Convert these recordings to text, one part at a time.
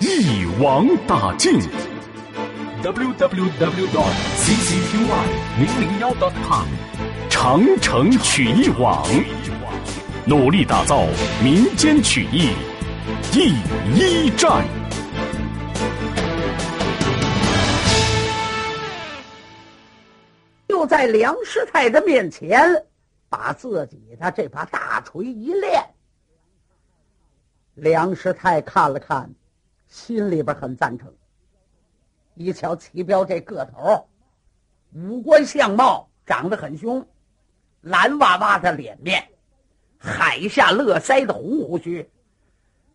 一网打尽。www dot ccqy 零零幺 dot com。长城曲艺网，努力打造民间曲艺第一站。就在梁师太的面前，把自己的这把大锤一练。梁师太看了看，心里边很赞成。一瞧齐彪这个头，五官相貌长得很凶。蓝娃娃的脸面，海下乐腮的红胡须，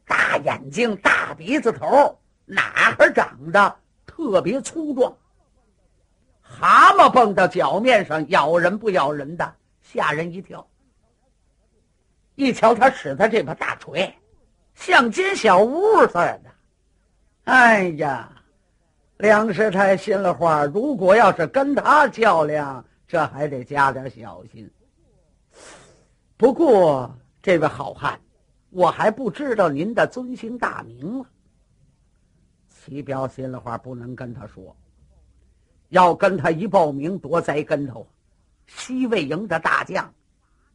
大眼睛、大鼻子头，哪儿长得特别粗壮？蛤蟆蹦到脚面上，咬人不咬人的，吓人一跳。一瞧他使的这把大锤，像金小屋似的。哎呀，梁师太心里话：如果要是跟他较量，这还得加点小心。不过，这位好汉，我还不知道您的尊姓大名了。齐彪心里话不能跟他说，要跟他一报名，多栽跟头。西魏营的大将，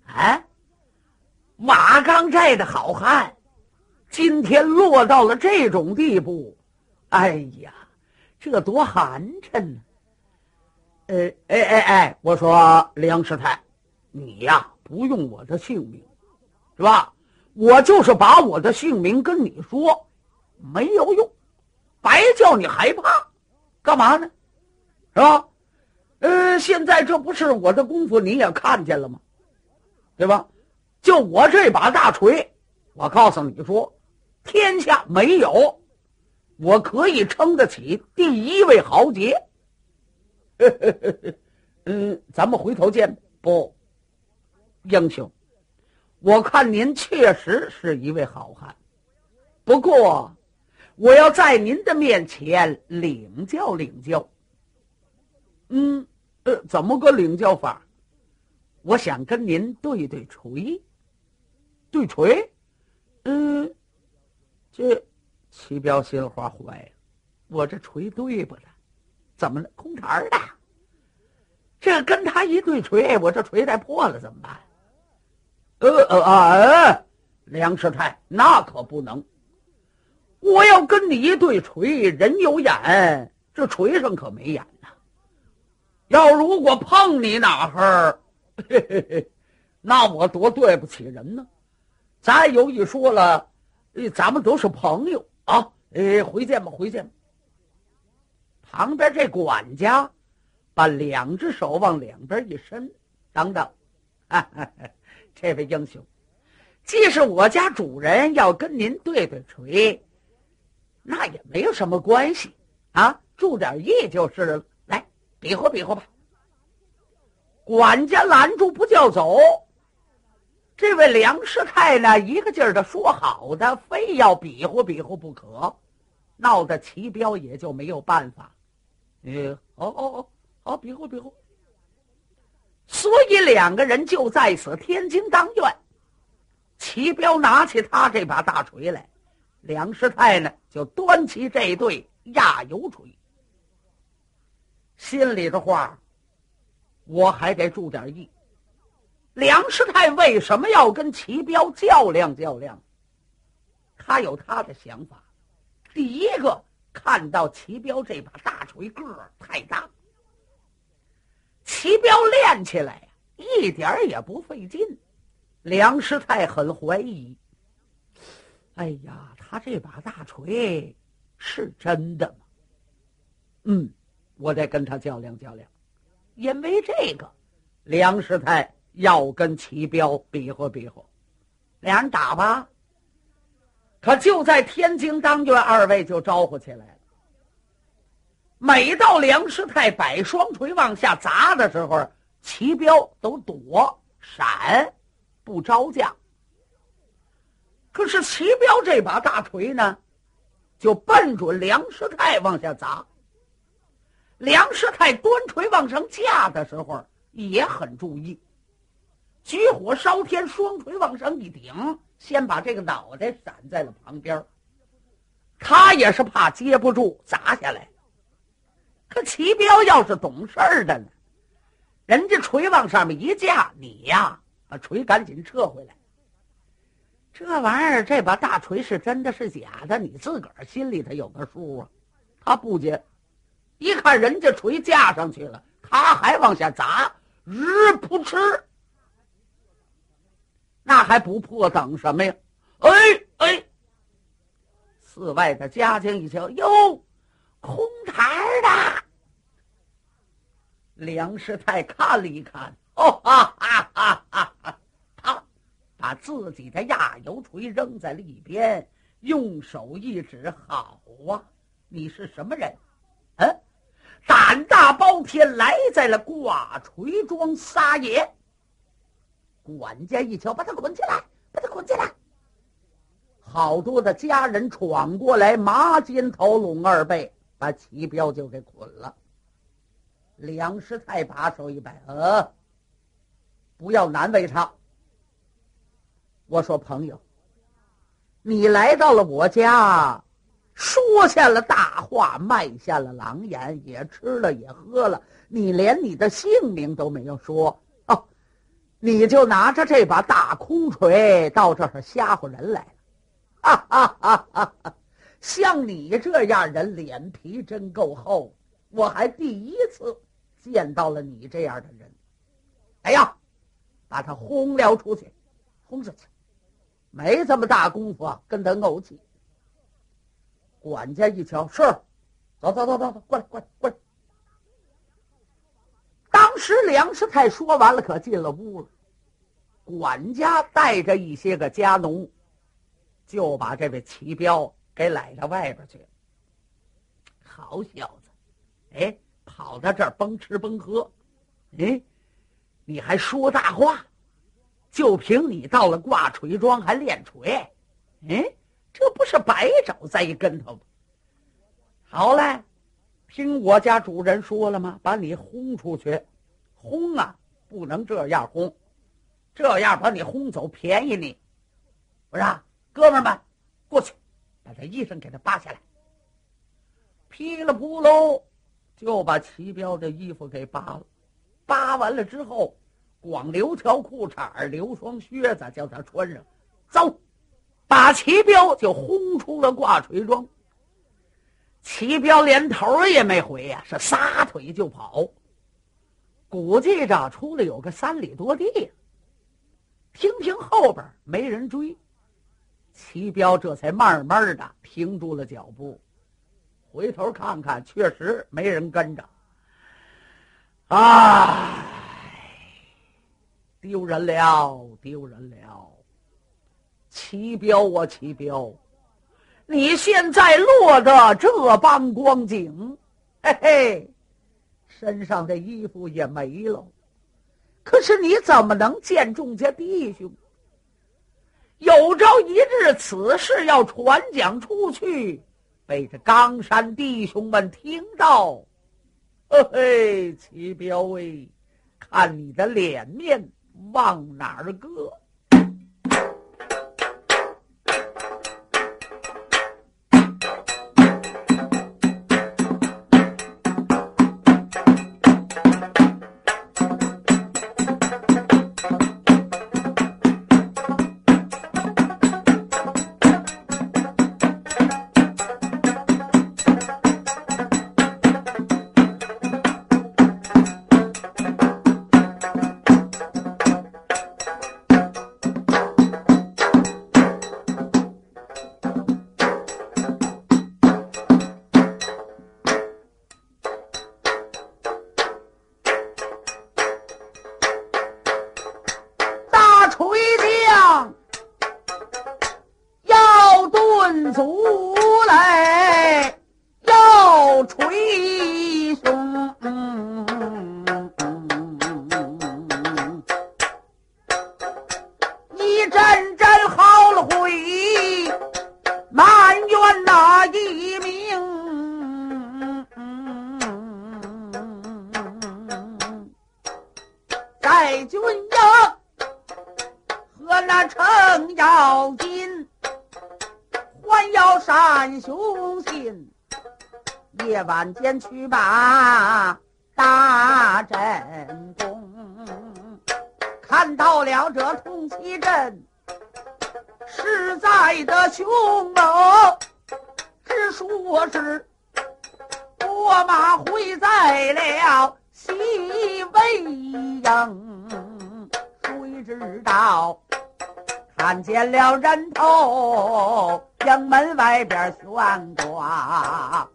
哎，瓦岗寨的好汉，今天落到了这种地步，哎呀，这多寒碜呢！呃，哎哎哎，我说梁师太，你呀。不用我的姓名，是吧？我就是把我的姓名跟你说，没有用，白叫你害怕，干嘛呢？是吧？呃，现在这不是我的功夫，你也看见了吗？对吧？就我这把大锤，我告诉你说，天下没有，我可以称得起第一位豪杰。嗯，咱们回头见不？英雄，我看您确实是一位好汉，不过我要在您的面前领教领教。嗯，呃，怎么个领教法？我想跟您对对锤，对锤。嗯，这齐彪心花坏了，我这锤对不了，怎么了？空茬的。这跟他一对锤，我这锤再破了怎么办？呃呃啊！梁师太，那可不能。我要跟你一对锤，人有眼，这锤上可没眼呐。要如果碰你哪哈儿，那我多对不起人呢。咱有一说了，咱们都是朋友啊。哎，回见吧，回见吧。旁边这管家把两只手往两边一伸，等等。这位英雄，既是我家主人要跟您对对锤，那也没有什么关系啊，注点意就是了。来，比划比划吧。管家拦住不叫走，这位梁师太呢，一个劲儿的说好的，非要比划比划不可，闹得齐彪也就没有办法。嗯，哦哦哦，好，比划比划。所以两个人就在此天津当院，齐彪拿起他这把大锤来，梁师太呢就端起这对压油锤。心里的话，我还得注点意。梁师太为什么要跟齐彪较量较量？他有他的想法。第一个看到齐彪这把大锤个儿太大。齐彪练起来一点儿也不费劲，梁师太很怀疑。哎呀，他这把大锤是真的吗？嗯，我得跟他较量较量，因为这个，梁师太要跟齐彪比划比划，俩人打吧。可就在天津当院，二位就招呼起来了。每到梁师太摆双锤往下砸的时候，齐彪都躲闪，不招架。可是齐彪这把大锤呢，就奔准梁师太往下砸。梁师太端锤往上架的时候也很注意，举火烧天，双锤往上一顶，先把这个脑袋闪在了旁边。他也是怕接不住砸下来。可齐彪要是懂事儿的呢，人家锤往上面一架，你呀把锤赶紧撤回来。这玩意儿，这把大锤是真的是假的，你自个儿心里头有个数啊。他不接，一看人家锤架上去了，他还往下砸，日扑哧，那还不破等什么呀？哎哎！寺外的家丁一瞧，哟。空台的，梁师太看了一看，哦哈哈哈哈哈！他把自己的压油锤扔在了一边，用手一指：“好啊，你是什么人？嗯，胆大包天，来在了挂锤庄撒野。”管家一瞧，把他捆起来，把他捆起来。好多的家人闯过来，麻肩头拢二背。把齐彪就给捆了。梁师太把手一摆，呃，不要难为他。我说朋友，你来到了我家，说下了大话，卖下了狼眼，也吃了也喝了，你连你的姓名都没有说，你就拿着这把大空锤到这儿吓唬人来了，哈哈哈哈！像你这样人，脸皮真够厚。我还第一次见到了你这样的人。哎呀，把他轰了出去，轰出去，没这么大功夫啊，跟他怄气。管家一瞧，是，走走走走走，过来过来过来。时梁师太说完了，可进了屋了。管家带着一些个家奴，就把这位齐彪。给揽到外边去了，好小子，哎，跑到这儿甭吃甭喝，哎，你还说大话，就凭你到了挂锤庄还练锤，哎，这不是白找栽跟头吗？好嘞，听我家主人说了吗？把你轰出去，轰啊，不能这样轰，这样把你轰走便宜你，不是？哥们们，过去。把这衣裳给他扒下来，噼里扑噜就把齐彪的衣服给扒了。扒完了之后，光留条裤衩留双靴子，叫他穿上，走，把齐彪就轰出了挂锤庄。齐彪连头也没回呀，是撒腿就跑。估计着出来有个三里多地，听听后边没人追。齐彪这才慢慢的停住了脚步，回头看看，确实没人跟着。唉，丢人了，丢人了！齐彪啊，齐彪，你现在落得这般光景，嘿嘿，身上的衣服也没了，可是你怎么能见众家弟兄？有朝一日，此事要传讲出去，被这冈山弟兄们听到，嘿嘿，齐彪威，看你的脸面往哪儿搁？和那程咬金，还要善雄心。夜晚间去把大阵攻，看到了这铜旗阵，实在的凶猛，只说是我马回在了西魏营，谁知道看见了人头，将门外边悬挂。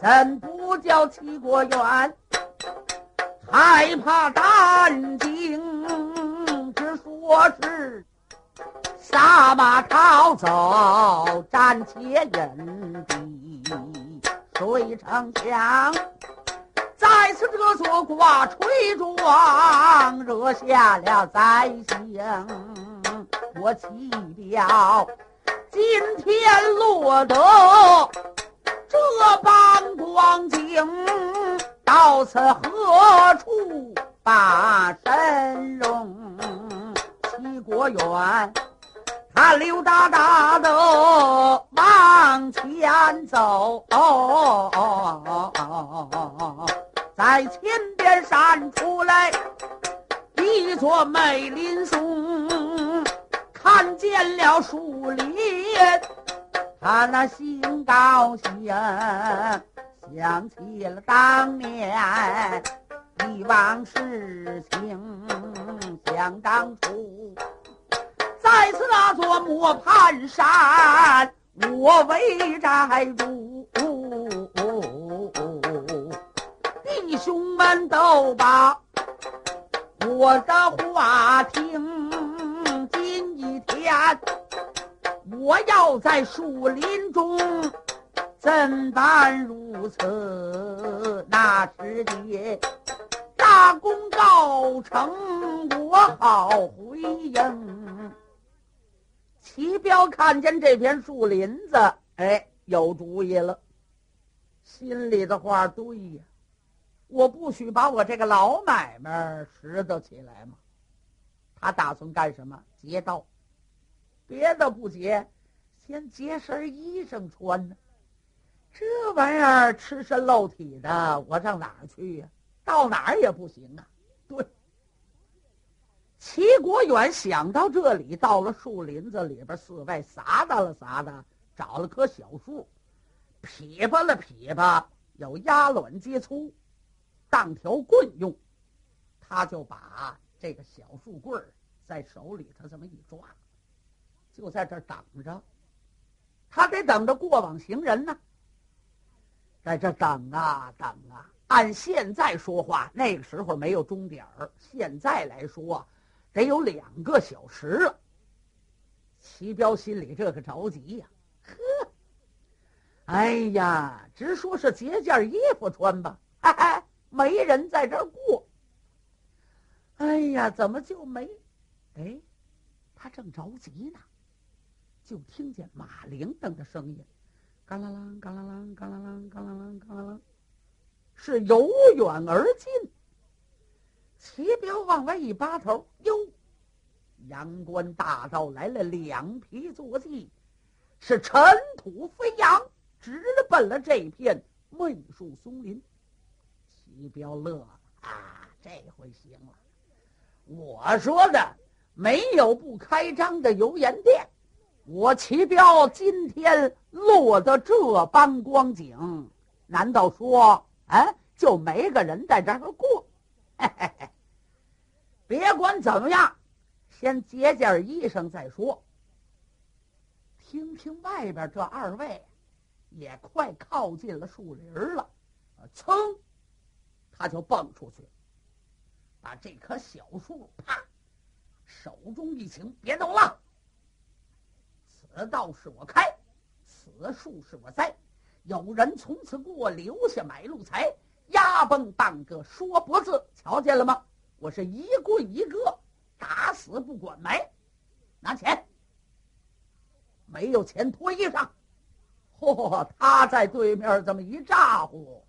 怎不叫齐国远？害怕胆惊，只说是杀马逃走，暂且隐蔽。谁成想，再次这座挂锤庄，惹下了灾星。我齐彪今天落得。这般光景，到此何处把神容？齐国远，他溜达达的往前走，在前边闪出来一座美林松，看见了树林。他那心高兴，想起了当年的往事情。想当初，在此那座磨盘山，我为寨主，弟兄们都把我的话听。今一天。我要在树林中怎般如此？那时的大功告成，我好回应。齐彪看见这片树林子，哎，有主意了。心里的话对呀，我不许把我这个老买卖拾掇起来嘛。他打算干什么？劫道。别的不结，先结身衣裳穿呢。这玩意儿赤身露体的，我上哪儿去呀？到哪儿也不行啊！对，齐国远想到这里，到了树林子里边，四外撒达了撒达，找了棵小树，劈吧了劈吧，有鸭卵接粗，当条棍用。他就把这个小树棍在手里头这么一抓。就在这等着，他得等着过往行人呢。在这等啊等啊，按现在说话，那个时候没有钟点儿，现在来说，得有两个小时了。齐彪心里这个着急呀，呵，哎呀，直说是结件衣服穿吧，哎哎，没人在这儿过。哎呀，怎么就没？哎，他正着急呢。就听见马铃铛的声音，嘎啦啷，嘎啦啷，嘎啦啷，嘎啦啷，嘎啦啷，是由远而近。齐彪往外一扒头，哟，阳关大道来了两匹坐骑，是尘土飞扬，直奔了这片闷树松林。齐彪乐了啊，这回行了，我说的没有不开张的油盐店。我齐彪今天落得这般光景，难道说，哎，就没个人在这儿过？嘿嘿，别管怎么样，先结件衣裳再说。听听外边这二位，也快靠近了树林了，噌，他就蹦出去，把这棵小树啪，手中一擎，别动了。此道是我开，此树是我栽。有人从此过，留下买路财。压崩半个说脖子，瞧见了吗？我是一棍一个，打死不管埋。拿钱，没有钱脱衣裳。嚯！他在对面这么一咋呼，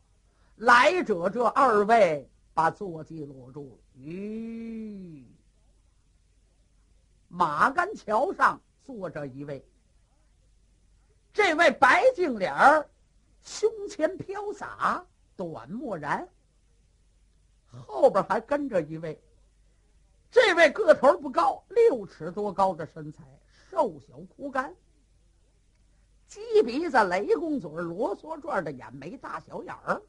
来者这二位把坐骑裸住了。吁，马杆桥上坐着一位，这位白净脸儿，胸前飘洒，短墨然。后边还跟着一位，这位个头不高，六尺多高的身材，瘦小枯干，鸡鼻子、雷公嘴、罗嗦转的眼眉、大小眼儿，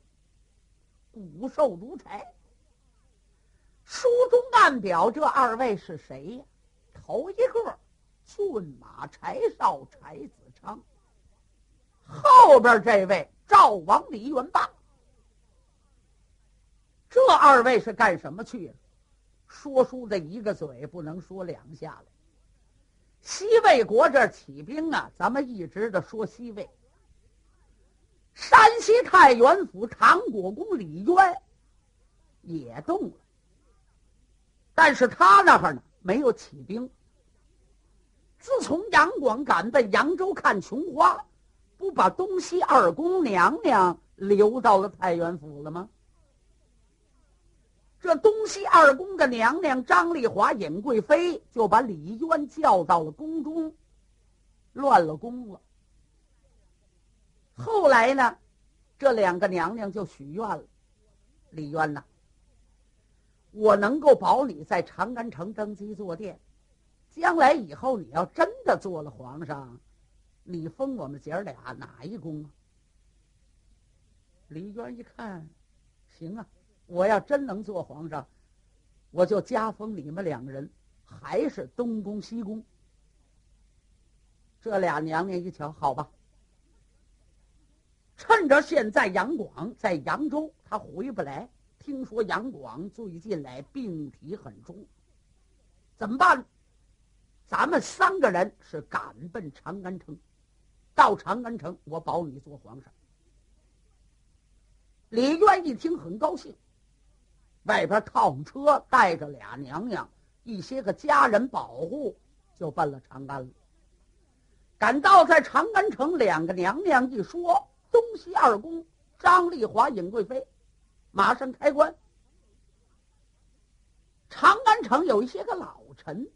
骨瘦如柴。书中暗表这二位是谁呀？头一个骏马柴少柴子昌，后边这位赵王李元霸。这二位是干什么去了？说书的一个嘴不能说两下来。西魏国这起兵啊，咱们一直的说西魏。山西太原府唐国公李渊也动了，但是他那儿呢没有起兵。自从杨广赶奔扬州看琼花，不把东西二宫娘娘留到了太原府了吗？这东西二宫的娘娘张丽华、尹贵妃就把李渊叫到了宫中，乱了宫了。后来呢，这两个娘娘就许愿了：“李渊呐，我能够保你在长安城登基坐殿，将来以后你要真的做了皇上，你封我们姐儿俩哪一宫啊？”李渊一看，行啊。我要真能做皇上，我就加封你们两个人，还是东宫西宫。这俩娘娘一瞧，好吧，趁着现在杨广在扬州，他回不来。听说杨广最近来病体很重，怎么办？咱们三个人是赶奔长安城，到长安城，我保你做皇上。李渊一听，很高兴。外边套车，带着俩娘娘，一些个家人保护，就奔了长安了。赶到在长安城，两个娘娘一说，东西二宫张丽华、尹贵妃，马上开棺。长安城有一些个老臣，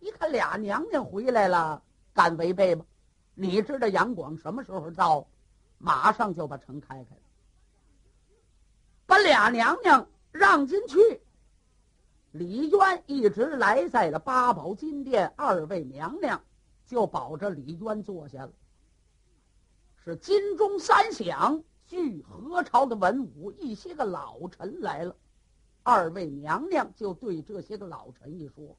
一看俩娘娘回来了，敢违背吗？你知道杨广什么时候到？马上就把城开开了，把俩娘娘。让进去。李渊一直来在了八宝金殿，二位娘娘就保着李渊坐下了。是金钟三响，聚何朝的文武一些个老臣来了。二位娘娘就对这些个老臣一说：“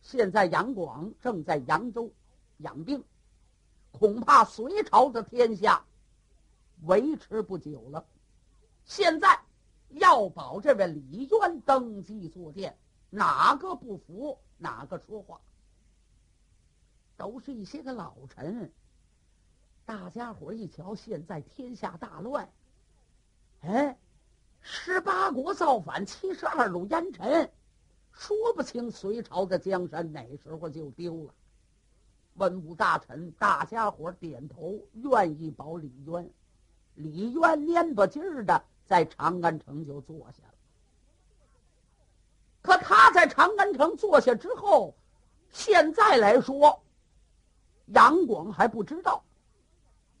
现在杨广正在扬州养病，恐怕隋朝的天下维持不久了。现在。”要保这位李渊登基坐殿，哪个不服哪个说话。都是一些个老臣。大家伙一瞧，现在天下大乱，哎，十八国造反，七十二路烟尘，说不清隋朝的江山哪时候就丢了。文武大臣，大家伙点头，愿意保李渊。李渊蔫不劲儿的。在长安城就坐下了，可他在长安城坐下之后，现在来说，杨广还不知道，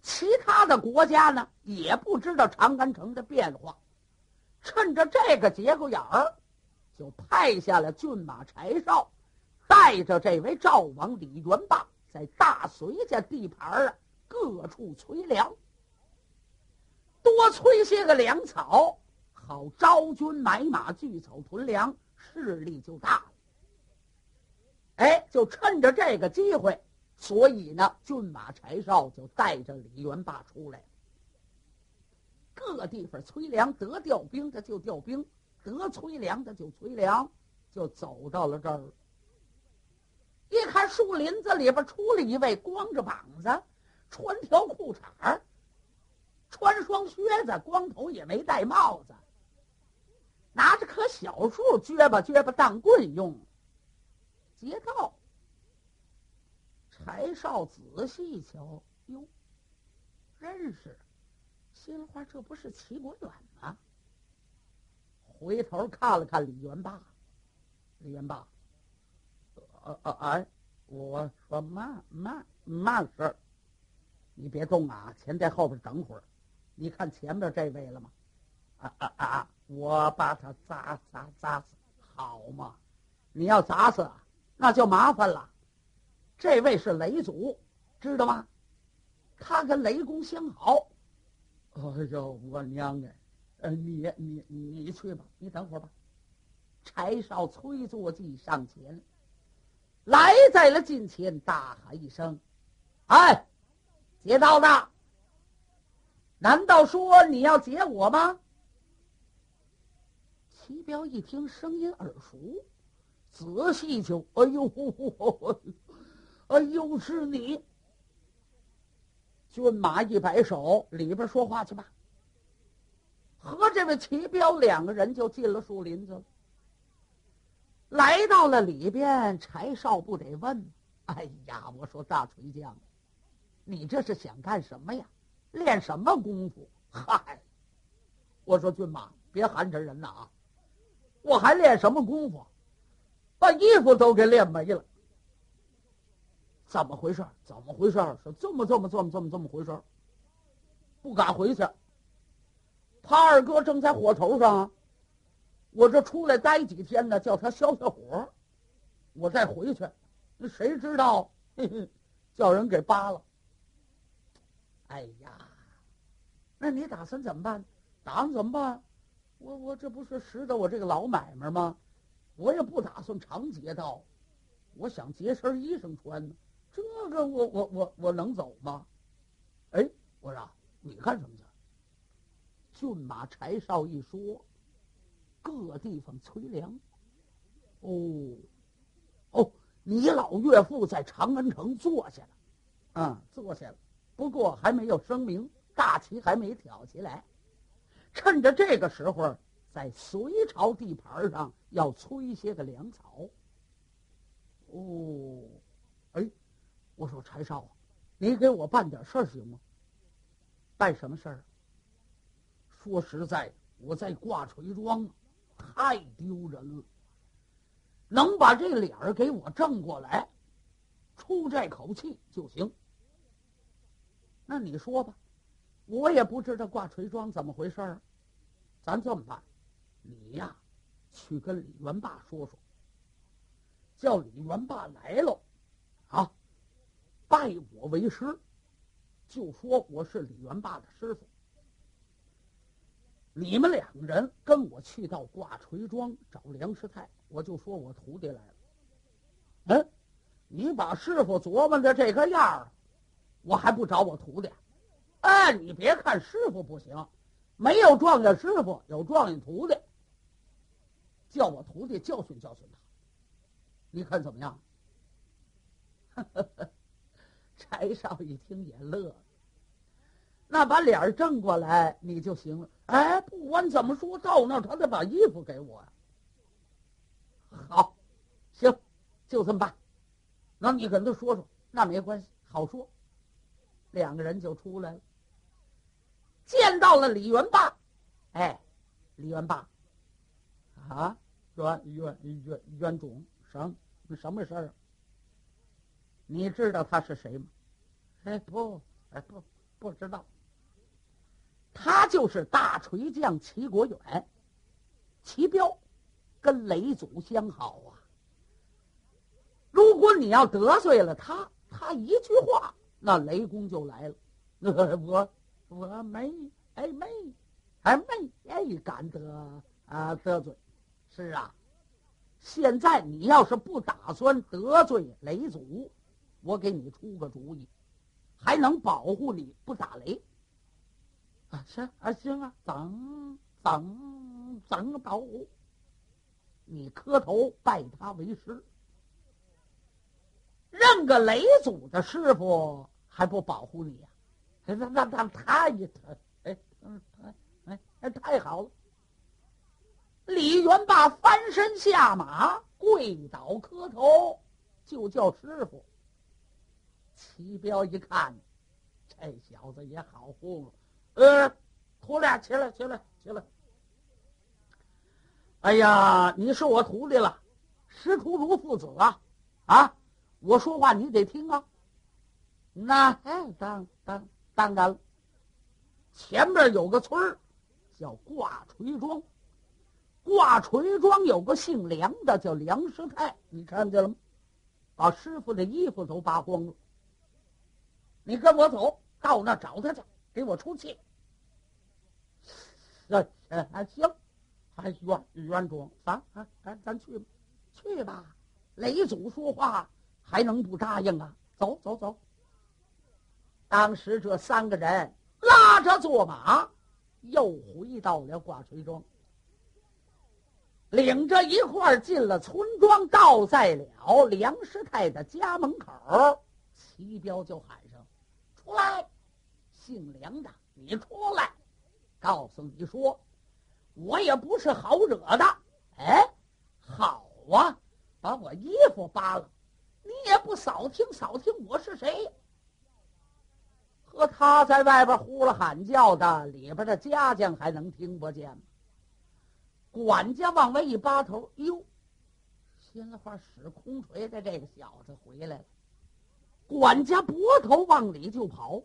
其他的国家呢也不知道长安城的变化，趁着这个节骨眼儿，就派下了骏马柴少，带着这位赵王李元霸，在大隋家地盘啊各处催粮。多催些个粮草，好招军买马、聚草屯粮，势力就大了。哎，就趁着这个机会，所以呢，骏马柴少就带着李元霸出来，各地方催粮，得调兵的就调兵，得催粮的就催粮，就走到了这儿。一看树林子里边出了一位，光着膀子，穿条裤衩穿双靴子，光头也没戴帽子，拿着棵小树撅吧撅吧当棍用。劫道，柴少仔细一瞧，哟，认识，心里话这不是齐国远吗？回头看了看李元霸，李元霸，呃呃哎，我说慢慢慢事儿，你别动啊，钱在后边等会儿。你看前面这位了吗？啊啊啊！我把他砸砸砸死，好嘛？你要砸死，那就麻烦了。这位是雷祖，知道吗？他跟雷公相好。哎呦，我娘哎！呃，你你你去吧，你等会儿吧。柴少催坐骑上前，来在了近前，大喊一声：“哎，劫道的！难道说你要劫我吗？”齐彪一听声音耳熟，仔细就哎呦，哎呦，是你！军马一摆手，里边说话去吧。和这位齐彪两个人就进了树林子了。来到了里边，柴少不得问：“哎呀，我说大锤匠，你这是想干什么呀？练什么功夫？”嗨，我说骏马，别寒碜人呐啊！我还练什么功夫？把衣服都给练没了。怎么回事？怎么回事？是这么这么这么这么这么回事？不敢回去。他二哥正在火头上，我这出来待几天呢，叫他消消火，我再回去。那谁知道，嘿嘿，叫人给扒了。哎呀，那你打算怎么办？打算怎么办？我我这不是拾得我这个老买卖吗？我也不打算常劫道，我想劫身衣裳穿呢。这个我我我我能走吗？哎，我说你干什么去？骏马柴少一说，各地方催粮。哦，哦，你老岳父在长安城坐下了，嗯，坐下了。不过还没有声明，大旗还没挑起来。趁着这个时候，在隋朝地盘上要催些个粮草。哦，哎，我说柴少，你给我办点事儿行吗？办什么事儿？说实在，我在挂锤庄，太丢人了。能把这脸儿给我正过来，出这口气就行。那你说吧，我也不知道挂锤庄怎么回事儿。咱这么办，你呀，去跟李元霸说说，叫李元霸来了，啊，拜我为师，就说我是李元霸的师傅。你们两个人跟我去到挂锤庄找梁师太，我就说我徒弟来了。嗯，你把师傅琢磨的这个样儿，我还不找我徒弟？哎，你别看师傅不行，没有状元师傅，有状元徒弟。叫我徒弟教训教训他，你看怎么样？柴少一听也乐了。那把脸正过来，你就行了。哎，不管怎么说，到那他得把衣服给我呀。好，行，就这么办。那你跟他说说，那没关系，好说。两个人就出来了，见到了李元霸。哎，李元霸，啊，元元元元总，什什么事儿？你知道他是谁吗？哎，不，哎不，不知道。他就是大锤匠齐国远，齐彪，跟雷祖相好啊。如果你要得罪了他，他一句话，那雷公就来了。我我没哎没哎没哎敢得啊得罪，是啊。现在你要是不打算得罪雷祖，我给你出个主意，还能保护你不打雷。行啊行啊，等等等到？你磕头拜他为师，认个雷祖的师傅还不保护你呀？那那那他也他哎嗯哎哎太好了！李元霸翻身下马，跪倒磕头，就叫师傅。齐彪一看，这小子也好糊弄。呃，徒俩起来，起来，起来！哎呀，你是我徒弟了，师徒如父子啊！啊，我说话你得听啊。那哎，当当当然了。前边有个村儿，叫挂锤庄。挂锤庄有个姓梁的，叫梁师太，你看见了吗？把师傅的衣服都扒光了。你跟我走到那找他去，给我出气。行，还冤冤庄，咱咱咱咱去吧，去吧。雷祖说话还能不答应啊？走走走。当时这三个人拉着坐马，又回到了挂锤庄，领着一块儿进了村庄，到在了梁师太的家门口，齐彪就喊上：“出来，姓梁的，你出来！告诉你说，我也不是好惹的。哎，好啊，把我衣服扒了，你也不扫听扫听我是谁。”和他在外边呼了喊叫的，里边的家将还能听不见吗？管家往外一扒头，哟，心里话使空锤的这个小子回来了。管家拨头往里就跑，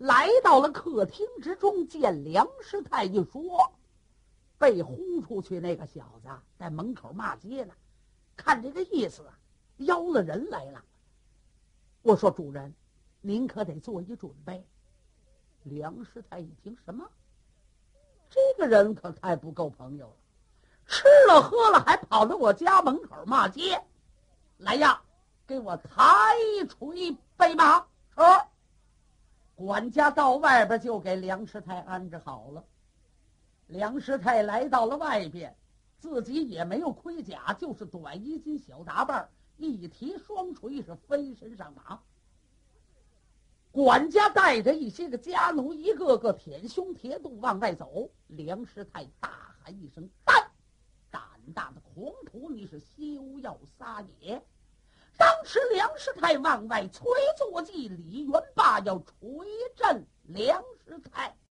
来到了客厅之中，见梁师太一说，被轰出去那个小子在门口骂街呢。看这个意思，邀了人来了。我说主人。您可得做一准备。梁师太一听，什么？这个人可太不够朋友了，吃了喝了还跑到我家门口骂街。来呀，给我抬锤背马。是。管家到外边就给梁师太安置好了。梁师太来到了外边，自己也没有盔甲，就是短衣襟、小打扮，一提双锤是飞身上马。管家带着一些个家奴，一个个舔胸贴肚往外走。梁师太大喊一声：“胆胆大的狂徒，你是休要撒野！”当时梁师太往外催坐骑，李元霸要锤阵梁师太。